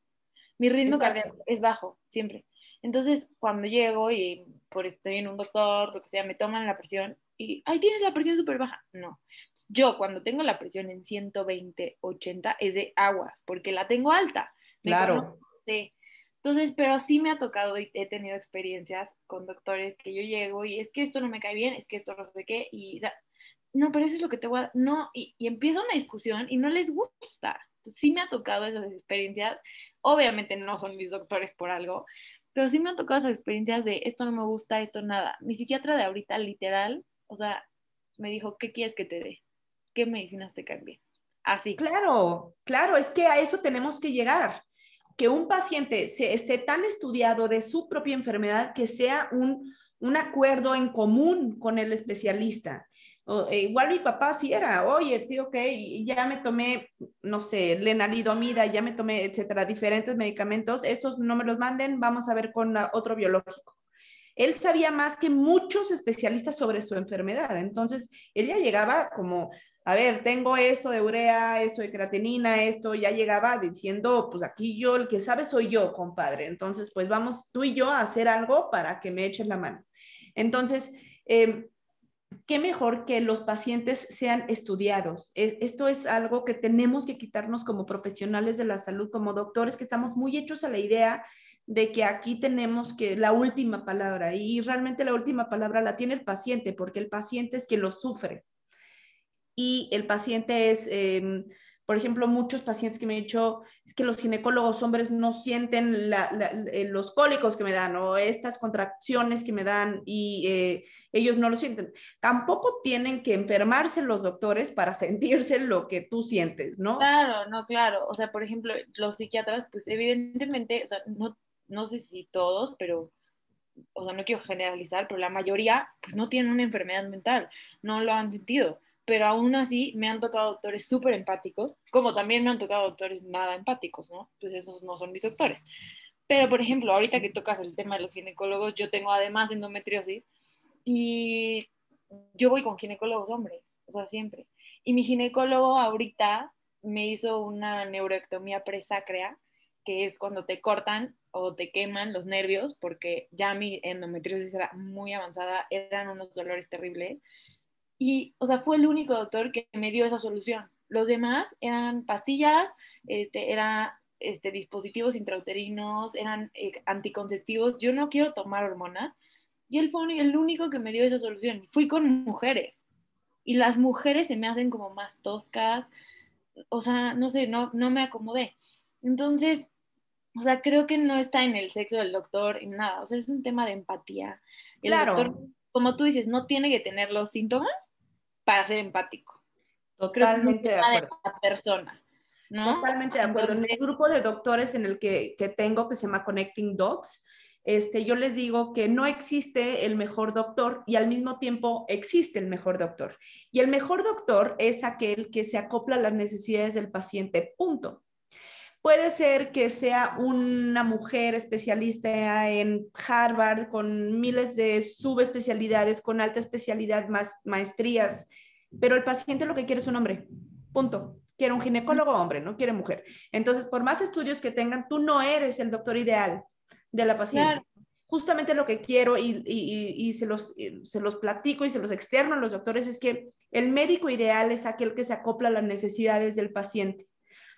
Mi ritmo cardíaco es bajo, siempre. Entonces, cuando llego y por estoy en un doctor, lo que sea, me toman la presión y, ay, tienes la presión súper baja. No, yo cuando tengo la presión en 120, 80 es de aguas, porque la tengo alta. claro. Sí. Entonces, pero sí me ha tocado y he tenido experiencias con doctores que yo llego y es que esto no me cae bien, es que esto no sé qué, y no, pero eso es lo que te voy a, no, y, y empieza una discusión y no les gusta. Entonces, sí me ha tocado esas experiencias. Obviamente no son mis doctores por algo, pero sí me han tocado esas experiencias de esto no me gusta, esto nada. Mi psiquiatra de ahorita, literal, O sea, me dijo, ¿qué quieres que te dé? ¿Qué medicinas te cambien? Así. Claro, claro, es que a eso tenemos que llegar. Que un paciente se, esté tan estudiado de su propia enfermedad que sea un, un acuerdo en común con el especialista. Eh, igual mi papá sí era, oye, tío, ok, ya me tomé, no sé, lenalidomida, ya me tomé, etcétera, diferentes medicamentos, estos no me los manden, vamos a ver con otro biológico. Él sabía más que muchos especialistas sobre su enfermedad, entonces él ya llegaba como, a ver, tengo esto de urea, esto de creatinina, esto, ya llegaba diciendo, pues aquí yo, el que sabe soy yo, compadre, entonces pues vamos tú y yo a hacer algo para que me eches la mano. Entonces, eh, qué mejor que los pacientes sean estudiados. Esto es algo que tenemos que quitarnos como profesionales de la salud, como doctores, que estamos muy hechos a la idea de que aquí tenemos que la última palabra y realmente la última palabra la tiene el paciente, porque el paciente es quien lo sufre. Y el paciente es... Em, por ejemplo, muchos pacientes que me han dicho, es que los ginecólogos hombres no sienten eh, los cólicos que me dan o estas contracciones que me dan y eh, ellos no lo sienten. Tampoco tienen que enfermarse los doctores para sentirse lo que tú sientes, ¿no? Claro, no, claro. O sea, por ejemplo, los psiquiatras, pues evidentemente, o sea, no, no sé si todos, pero o sea, no quiero generalizar, pero la mayoría, pues no tienen una enfermedad mental, no lo han sentido pero aún así me han tocado doctores súper empáticos, como también me han tocado doctores nada empáticos, ¿no? Pues esos no son mis doctores. Pero, por ejemplo, ahorita que tocas el tema de los ginecólogos, yo tengo además endometriosis y yo voy con ginecólogos hombres, o sea, siempre. Y mi ginecólogo ahorita me hizo una neuroectomía presacrea, que es cuando te cortan o te queman los nervios, porque ya mi endometriosis era muy avanzada, eran unos dolores terribles y, o sea, fue el único doctor que me dio esa solución. Los demás eran pastillas, este, era este, dispositivos intrauterinos, eran eh, anticonceptivos. Yo no quiero tomar hormonas. Y él fue el único que me dio esa solución. Fui con mujeres. Y las mujeres se me hacen como más toscas. O sea, no sé, no, no me acomodé. Entonces, o sea, creo que no está en el sexo del doctor, en nada. O sea, es un tema de empatía. El claro. doctor, como tú dices, no tiene que tener los síntomas, para ser empático. Totalmente de acuerdo. De la persona. ¿no? Totalmente de acuerdo. en el grupo de doctores en el que, que, tengo, que se llama Connecting Docs, este, yo les digo que no existe el mejor doctor y al mismo tiempo existe el mejor doctor. Y el mejor doctor es aquel que se acopla a las necesidades del paciente, punto. Puede ser que sea una mujer especialista en Harvard con miles de subespecialidades, con alta especialidad, más maestrías, pero el paciente lo que quiere es un hombre. Punto. Quiere un ginecólogo hombre, no quiere mujer. Entonces, por más estudios que tengan, tú no eres el doctor ideal de la paciente. Justamente lo que quiero y, y, se, los, se los platico y se los externo a los doctores es que el médico ideal es aquel que se acopla a las necesidades del paciente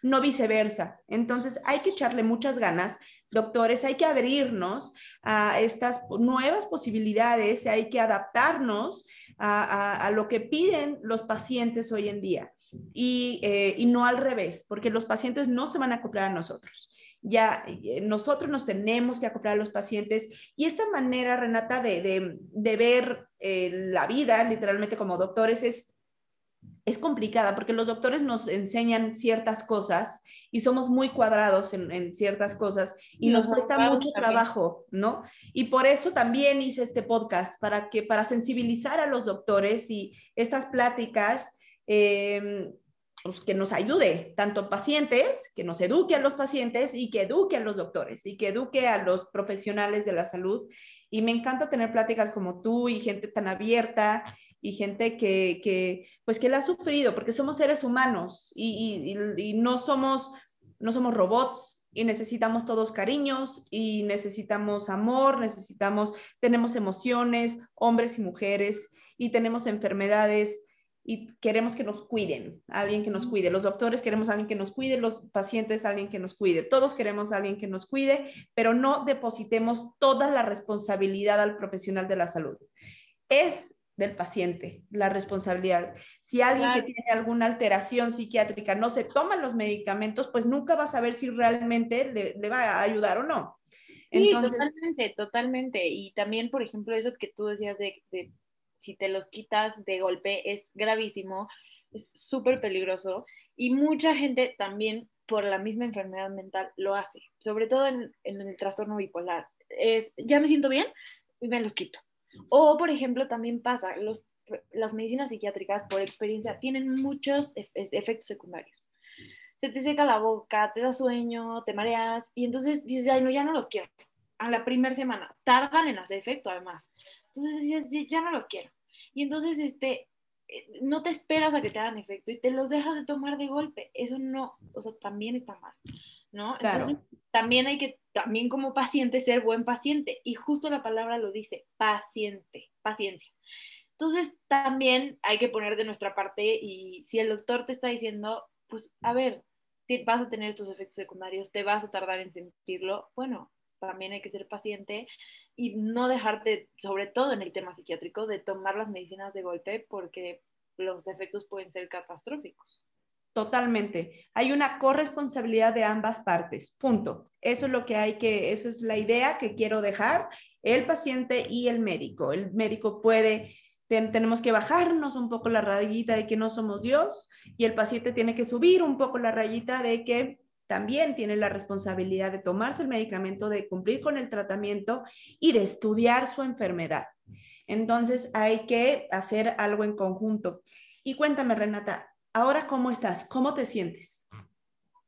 no viceversa. Entonces hay que echarle muchas ganas, doctores, hay que abrirnos a estas nuevas posibilidades, hay que adaptarnos a, lo que piden los pacientes hoy en día y, eh, y, no al revés, porque los pacientes no se van a acoplar a nosotros. Ya eh, nosotros nos tenemos que acoplar a los pacientes y esta manera, Renata, de, ver eh, la vida literalmente como doctores es es complicada porque los doctores nos enseñan ciertas cosas y somos muy cuadrados en, ciertas cosas y nos cuesta mucho trabajo, ¿no? Y por eso también hice este podcast para que para sensibilizar a los doctores y estas pláticas em, pues, que nos ayude tanto pacientes, que nos eduque a los pacientes y que eduque a los doctores y que eduque a los profesionales de la salud. Y me encanta tener pláticas como tú y gente tan abierta y gente que, que, pues que la ha sufrido, porque somos seres humanos y, y, no, somos, no somos robots y necesitamos todos cariños y necesitamos amor, necesitamos, tenemos emociones, hombres y mujeres, y tenemos enfermedades y queremos que nos cuiden, alguien que nos cuide. Los doctores queremos a alguien que nos cuide, los pacientes alguien que nos cuide. Todos queremos a alguien que nos cuide, pero no depositemos toda la responsabilidad al profesional de la salud. Es del paciente, la responsabilidad. Si alguien que tiene alguna alteración psiquiátrica no se toma los medicamentos, pues nunca va a saber si realmente le, va a ayudar o no. Sí, totalmente, totalmente. Y también, por ejemplo, eso que tú decías de, si te los quitas de golpe es gravísimo, es súper peligroso y mucha gente también por la misma enfermedad mental lo hace, sobre todo en, en el trastorno bipolar. Es, ya me siento bien y me los quito. O, por ejemplo, también pasa, los, las medicinas psiquiátricas, por experiencia, tienen muchos efectos secundarios. Se te seca la boca, te da sueño, te mareas, y entonces dices, ay, no, ya no los quiero. A la primera semana, tardan en hacer efecto, además. Entonces ya no los quiero. Y entonces, este, eh, no te esperas a que te hagan efecto y te los dejas de tomar de golpe. Eso no, o sea, también está mal, ¿no? Entonces, también hay que, también como paciente, ser buen paciente. Y justo la palabra lo dice, paciente, paciencia. Entonces, también hay que poner de nuestra parte y si el doctor te está diciendo, pues, a ver, vas a tener estos efectos secundarios, te vas a tardar en sentirlo, bueno, también hay que ser paciente y no dejarte, sobre todo en el tema psiquiátrico, de tomar las medicinas de golpe porque los efectos pueden ser catastróficos. Totalmente. Hay una corresponsabilidad de ambas partes. Punto. Eso es lo que hay que, eso es la idea que quiero dejar, el paciente y el médico. El médico puede tenemos que bajarnos un poco la rayita de que no somos Dios y el paciente tiene que subir un poco la rayita de que también tiene la responsabilidad de tomarse el medicamento, de cumplir con el tratamiento y de estudiar su enfermedad. Entonces hay que hacer algo en conjunto. Y cuéntame, Renata, ahora cómo estás, cómo te sientes.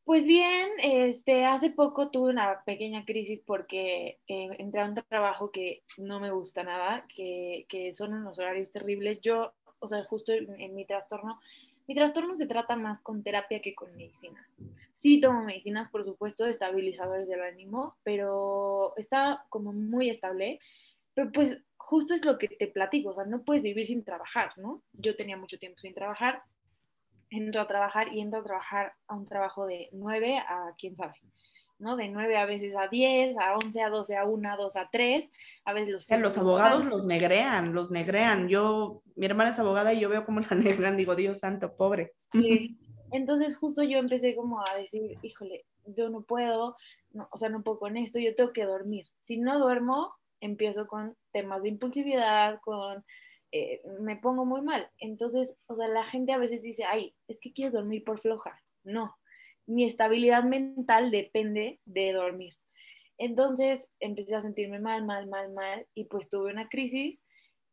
Pues bien, este, hace poco tuve una pequeña crisis porque eh, entré a un trabajo que no me gusta nada, que, que, son unos horarios terribles. Yo, o sea, justo en, mi trastorno, mi trastorno se trata más con terapia que con medicinas. Sí tomo medicinas, por supuesto, estabilizadores del ánimo, pero está como muy estable. Pero pues justo es lo que te platico, o sea, no puedes vivir sin trabajar, ¿no? Yo tenía mucho tiempo sin trabajar, entro a trabajar y entro a trabajar a un trabajo de 9 a quién sabe, ¿no? De 9 a veces a 10, a 11, a 12, a 1, a 2, a 3, a veces los... los abogados los negrean, los negrean. Yo, mi hermana es abogada y yo veo cómo la negrean, digo, Dios santo, pobre. Sí. Entonces justo yo empecé como a decir, híjole, yo no puedo, no, o sea, no puedo con esto, yo tengo que dormir. Si no duermo, empiezo con temas de impulsividad, con eh, me pongo muy mal. Entonces, o sea, la gente a veces dice, ay, es que quieres dormir por floja. No, mi estabilidad mental depende de dormir. Entonces empecé a sentirme mal, mal, mal, mal y pues tuve una crisis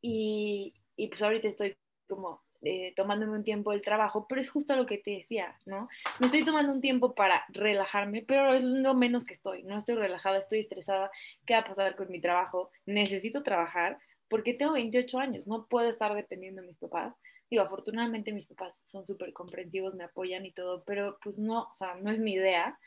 y, y pues ahorita estoy como eh, tomándome un tiempo del trabajo, pero es justo lo que te decía, ¿no? Me estoy tomando un tiempo para relajarme, pero es lo menos que estoy, no estoy relajada, estoy estresada, ¿qué va a pasar con mi trabajo? Necesito trabajar, porque tengo 28 años, no puedo estar dependiendo de mis papás. Digo, afortunadamente mis papás son súper comprensivos, me apoyan y todo, pero pues no, o sea, no es mi idea.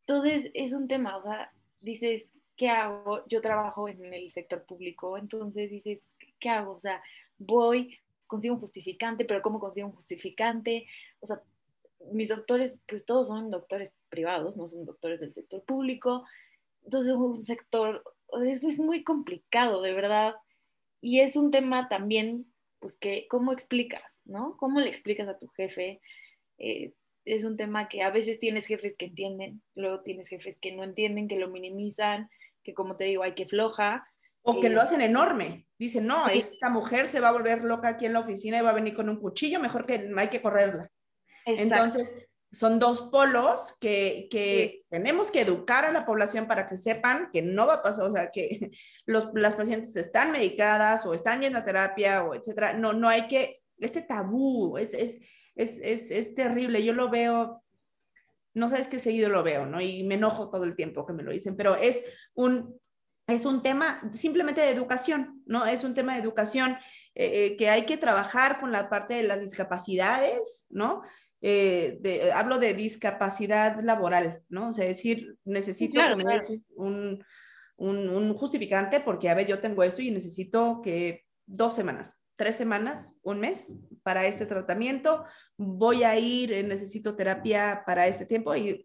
Entonces es un tema, o sea, dices, ¿qué hago? Yo trabajo en el sector público, entonces dices, ¿qué hago? O sea, voy, consigo un justificante, pero ¿cómo consigo un justificante? O sea, mis doctores, pues todos son doctores privados, no son doctores del sector público. Entonces, un sector, eso es muy complicado, de verdad. Y es un tema también, pues que, ¿cómo explicas, no? ¿Cómo le explicas a tu jefe? Eh, es un tema que a veces tienes jefes que entienden, luego tienes jefes que no entienden, que lo minimizan, que como te digo, hay que floja. O que lo hacen enorme. Dicen, no, esta mujer se va a volver loca aquí en la oficina y va a venir con un cuchillo, mejor que hay que correrla. Entonces, son dos polos que, tenemos que educar a la población para que sepan que no va a pasar, o sea, que los, las pacientes están medicadas o están yendo a terapia o etcétera. No, no hay que, este tabú es, es, es, es, terrible. Yo lo veo, no sabes qué seguido lo veo, ¿no? Y me enojo todo el tiempo que me lo dicen, pero es un, es un tema simplemente de educación, ¿no? Es un tema de educación eh, eh, que hay que trabajar con la parte de las discapacidades, ¿no? Eh, hablo de discapacidad laboral, ¿no? O sea, decir, necesito Un, un, justificante porque, a ver, yo tengo esto y necesito que dos semanas, tres semanas, un mes para este tratamiento, voy a ir, eh, necesito terapia para este tiempo y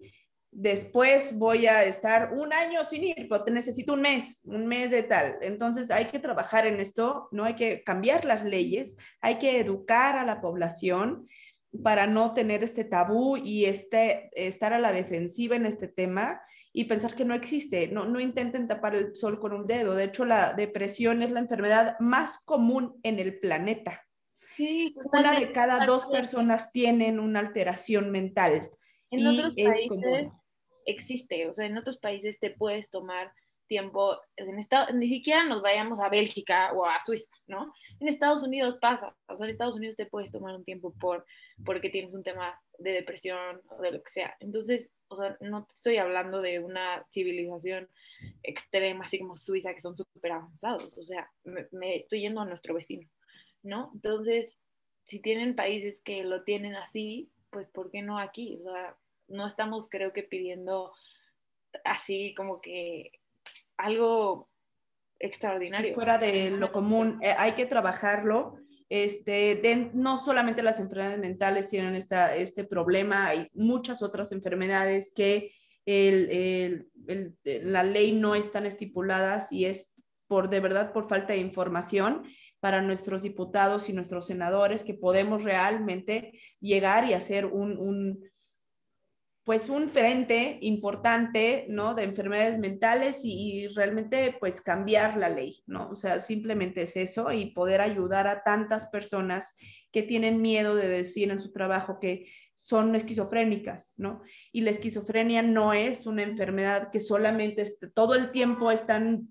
después voy a estar un año sin ir, pero necesito un mes, un mes de tal. Entonces hay que trabajar en esto, no hay que cambiar las leyes, hay que educar a la población para no tener este tabú y este, estar a la defensiva en este tema y pensar que no existe. No, no intenten tapar el sol con un dedo. De hecho, la depresión es la enfermedad más común en el planeta. Sí, una de cada dos personas tienen una alteración mental. En otros países existe, o sea, en otros países te puedes tomar tiempo, en ni siquiera nos vayamos a Bélgica o a Suiza, ¿no? En Estados Unidos pasa, o sea, en Estados Unidos te puedes tomar un tiempo por, porque tienes un tema de depresión o de lo que sea. Entonces, o sea, no estoy hablando de una civilización extrema, así como Suiza, que son súper avanzados, o sea, me, me estoy yendo a nuestro vecino. ¿no? Entonces, si tienen países que lo tienen así, pues ¿por qué no aquí? O sea, no estamos creo que pidiendo así como que algo extraordinario. Fuera de lo común, eh, hay que trabajarlo. Este, no solamente las enfermedades mentales tienen esta, este problema, hay muchas otras enfermedades que el, el, la ley no están estipuladas y es por de verdad por falta de información para nuestros diputados y nuestros senadores que podemos realmente llegar y hacer un, un pues un frente importante, ¿no? De enfermedades mentales y, realmente pues cambiar la ley, ¿no? O sea, simplemente es eso y poder ayudar a tantas personas que tienen miedo de decir en su trabajo que son esquizofrénicas, ¿no? Y la esquizofrenia no es una enfermedad que solamente todo el tiempo están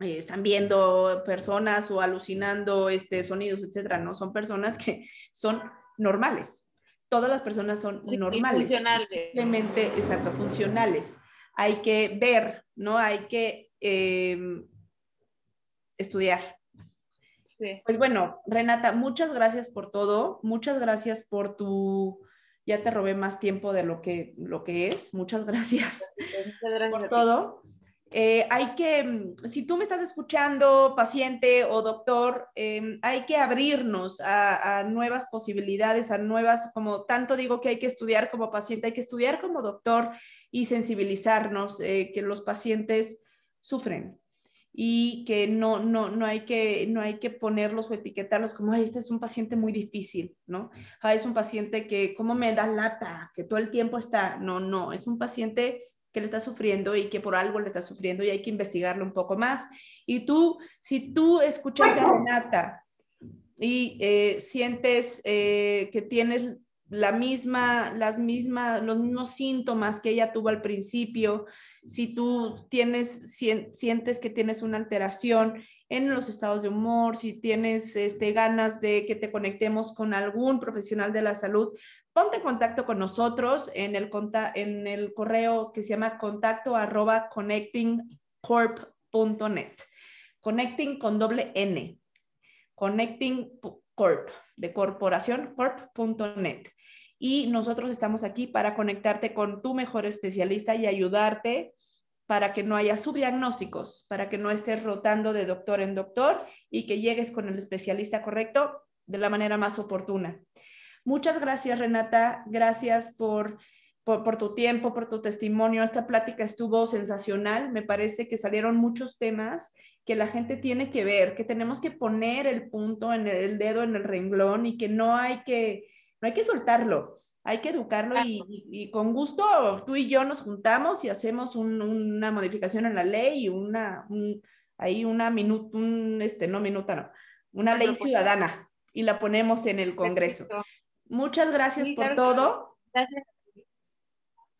eh, están viendo personas o alucinando este, sonidos, etcétera, ¿no? Son personas que son normales. Todas las personas son normales. Funcionales. Simplemente, exacto, funcionales. Hay que ver, ¿no? Hay que em, estudiar. Sí. Pues bueno, Renata, muchas gracias por todo. Muchas gracias por tu ya te robé más tiempo de lo que, lo que es. Muchas gracias, Muchas gracias por todo. Eh, hay que, mm, si tú me estás escuchando, paciente o doctor, em, hay que abrirnos a, nuevas posibilidades, a nuevas, como tanto digo que hay que estudiar como paciente, hay que estudiar como doctor y sensibilizarnos eh, que los pacientes sufren y que no, no, no, hay que, no hay que ponerlos o etiquetarlos como, Ay, este es un paciente muy difícil, ¿no? es un paciente que, ¿cómo me da lata? Que todo el tiempo está, no, no, es un paciente que le está sufriendo y que por algo le está sufriendo y hay que investigarlo un poco más. Y tú, si tú escuchas a Renata y eh, sientes eh, que tienes la misma, las mismas, los mismos síntomas que ella tuvo al principio, si tú tienes, sientes que tienes una alteración en los estados de humor, si tienes este, ganas de que te conectemos con algún profesional de la salud, ponte en contacto con nosotros en el, en el correo que se llama contacto arroba connectingcorp.net. Connecting con doble N. Connecting Corp, de corporación corp.net. Y nosotros estamos aquí para conectarte con tu mejor especialista y ayudarte para que no haya subdiagnósticos, para que no estés rotando de doctor en doctor y que llegues con el especialista correcto de la manera más oportuna. Muchas gracias, Renata. Gracias por, por, tu tiempo, por tu testimonio. Esta plática estuvo sensacional. Me parece que salieron muchos temas que la gente tiene que ver, que tenemos que poner el punto en el, dedo en el renglón y que no hay que, no hay que soltarlo. Hay que educarlo y, con gusto tú y yo nos juntamos y hacemos una modificación en la ley y una, ahí una minuta, un, este, no minuta, no, una ley ciudadana y la ponemos en el Congreso. Muchas gracias por todo. Gracias.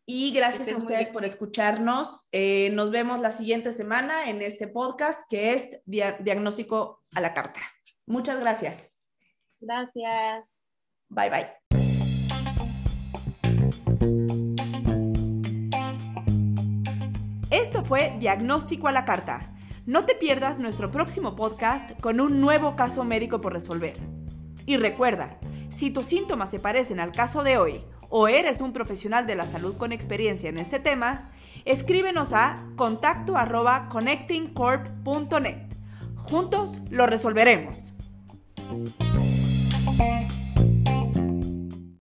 Y gracias a ustedes por escucharnos. Eh, nos vemos la siguiente semana en este podcast que es Diagnóstico a la Carta. Muchas gracias. Gracias. Bye bye. Esto fue Diagnóstico a la Carta. No te pierdas nuestro próximo podcast con un nuevo caso médico por resolver. Y recuerda, si tus síntomas se parecen al caso de hoy o eres un profesional de la salud con experiencia en este tema, escríbenos a contacto arroba connectingcorp.net. Juntos lo resolveremos.